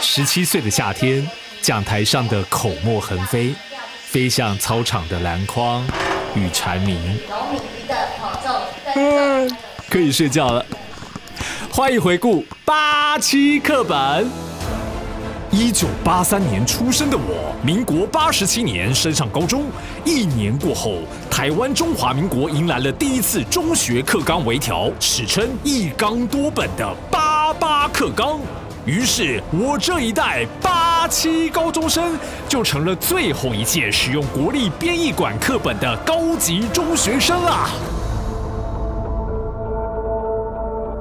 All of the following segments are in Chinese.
十七岁的夏天，讲台上的口沫横飞，飞向操场的篮筐与蝉鸣。嗯，可以睡觉了。欢迎回顾八七课本。一九八三年出生的我，民国八十七年升上高中。一年过后，台湾中华民国迎来了第一次中学课纲微调，史称一纲多本的八八课纲。于是，我这一代八七高中生就成了最后一届使用国立编译馆课本的高级中学生啦！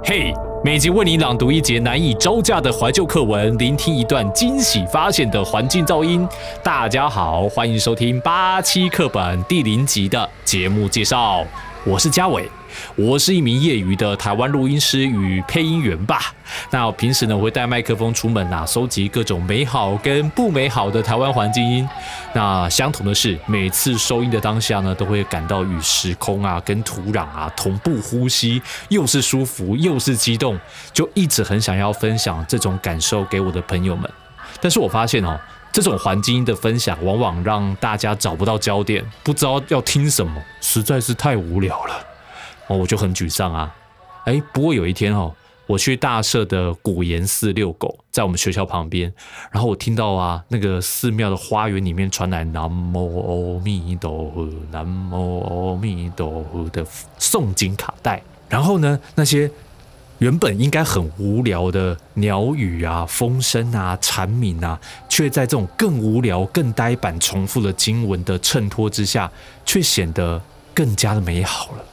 嘿，每集为你朗读一节难以招架的怀旧课文，聆听一段惊喜发现的环境噪音。大家好，欢迎收听八七课本第零集的节目介绍，我是嘉伟。我是一名业余的台湾录音师与配音员吧。那我平时呢，我会带麦克风出门啊，收集各种美好跟不美好的台湾环境音。那相同的是，每次收音的当下呢，都会感到与时空啊、跟土壤啊同步呼吸，又是舒服又是激动，就一直很想要分享这种感受给我的朋友们。但是我发现哦，这种环境的分享，往往让大家找不到焦点，不知道要听什么，实在是太无聊了。哦，我就很沮丧啊！哎，不过有一天哦，我去大社的古岩寺遛狗，在我们学校旁边，然后我听到啊，那个寺庙的花园里面传来“南无阿弥陀佛，南无阿弥陀佛”的诵经卡带，然后呢，那些原本应该很无聊的鸟语啊、风声啊、蝉鸣啊，却在这种更无聊、更呆板、重复的经文的衬托之下，却显得更加的美好了。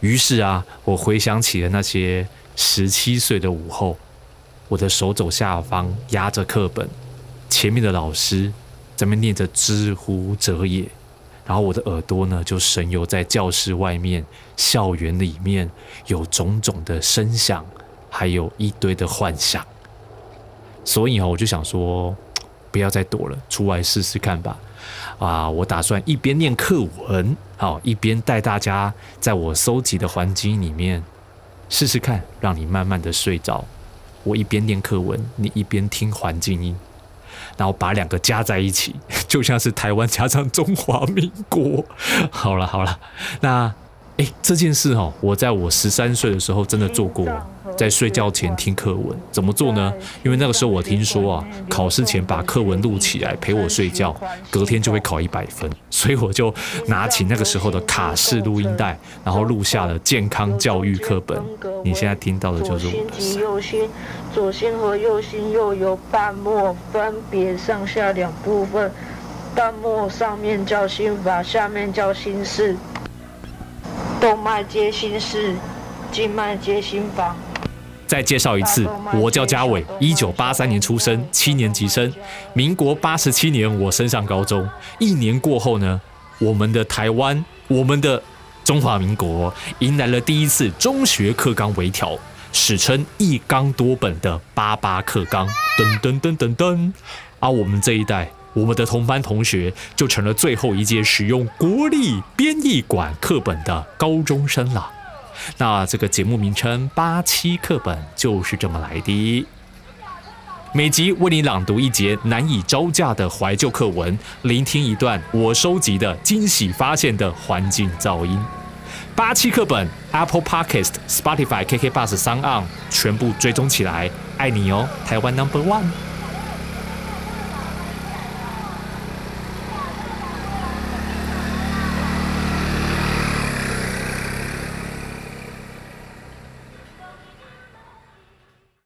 于是啊，我回想起了那些十七岁的午后，我的手肘下方压着课本，前面的老师在那念着“知乎者也”，然后我的耳朵呢就神游在教室外面、校园里面，有种种的声响，还有一堆的幻想。所以啊，我就想说，不要再躲了，出来试试看吧。啊，我打算一边念课文，好，一边带大家在我搜集的环境里面试试看，让你慢慢的睡着。我一边念课文，你一边听环境音，然后把两个加在一起，就像是台湾加上中华民国。好了好了，那哎，这件事哈，我在我十三岁的时候真的做过。在睡觉前听课文怎么做呢？因为那个时候我听说啊，考试前把课文录起来陪我睡觉，隔天就会考一百分。所以我就拿起那个时候的卡式录音带，然后录下了健康教育课本。你现在听到的就是我的。右心，左心和右心又有瓣膜，分别上下两部分。瓣膜上面叫心房，下面叫心室。动脉接心室，静脉接心房。再介绍一次，我叫嘉伟，一九八三年出生，七年级生。民国八十七年我升上高中，一年过后呢，我们的台湾，我们的中华民国迎来了第一次中学课纲微调，史称一纲多本的八八课纲。噔噔噔噔噔，而我们这一代，我们的同班同学就成了最后一届使用国立编译馆课本的高中生了。那这个节目名称八七课本就是这么来的。每集为你朗读一节难以招架的怀旧课文，聆听一段我收集的惊喜发现的环境噪音。八七课本，Apple Podcast、Spotify、KK Bus、三 on 全部追踪起来，爱你哦，台湾 Number One。